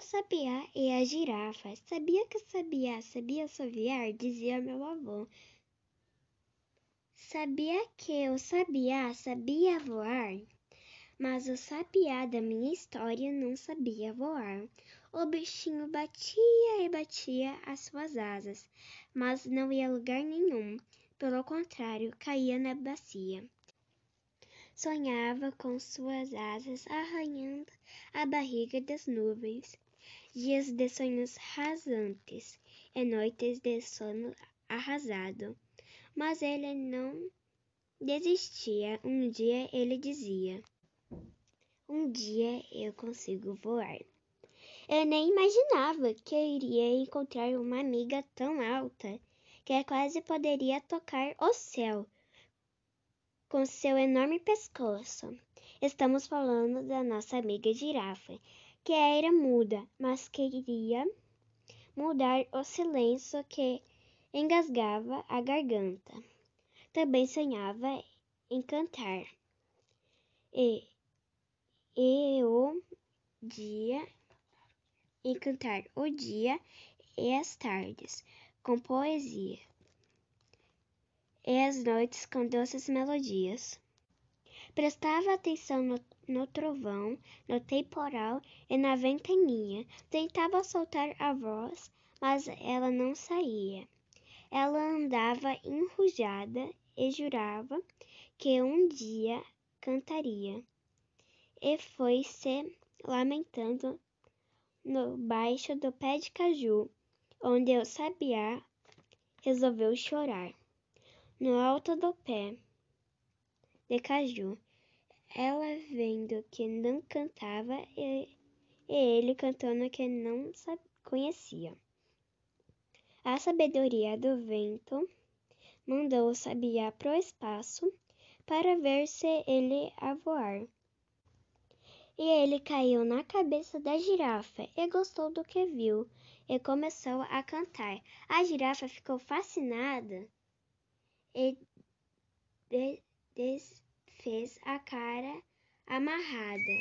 O sabiá e a girafa. Sabia que o sabiá sabia assoviar? Dizia meu avô. Sabia que o sabiá sabia voar? Mas o sabiá da minha história não sabia voar. O bichinho batia e batia as suas asas, mas não ia a lugar nenhum. Pelo contrário, caía na bacia. Sonhava com suas asas arranhando a barriga das nuvens. Dias de sonhos rasantes e noites de sono arrasado. Mas ele não desistia. Um dia ele dizia: Um dia eu consigo voar. Eu nem imaginava que eu iria encontrar uma amiga tão alta que quase poderia tocar o céu com seu enorme pescoço. Estamos falando da nossa amiga girafa, que era muda, mas queria mudar o silêncio que engasgava a garganta. Também sonhava em cantar. E, e o dia em cantar o dia e as tardes com poesia e as noites com doces melodias. Prestava atenção no, no trovão, no temporal e na ventania. Tentava soltar a voz, mas ela não saía. Ela andava enrujada e jurava que um dia cantaria. E foi se lamentando no baixo do pé de caju, onde o sabiá resolveu chorar. No alto do pé de caju, ela vendo que não cantava e, ele cantando que não conhecia. A sabedoria do vento mandou o sabiá pro espaço para ver se ele a voar e ele caiu na cabeça da girafa e gostou do que viu e começou a cantar. A girafa ficou fascinada e desfez a cara amarrada.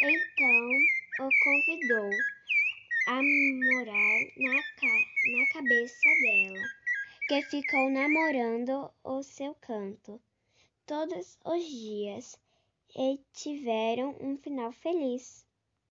Então o convidou a morar na, ca na cabeça dela, que ficou namorando o seu canto todos os dias e tiveram um final feliz.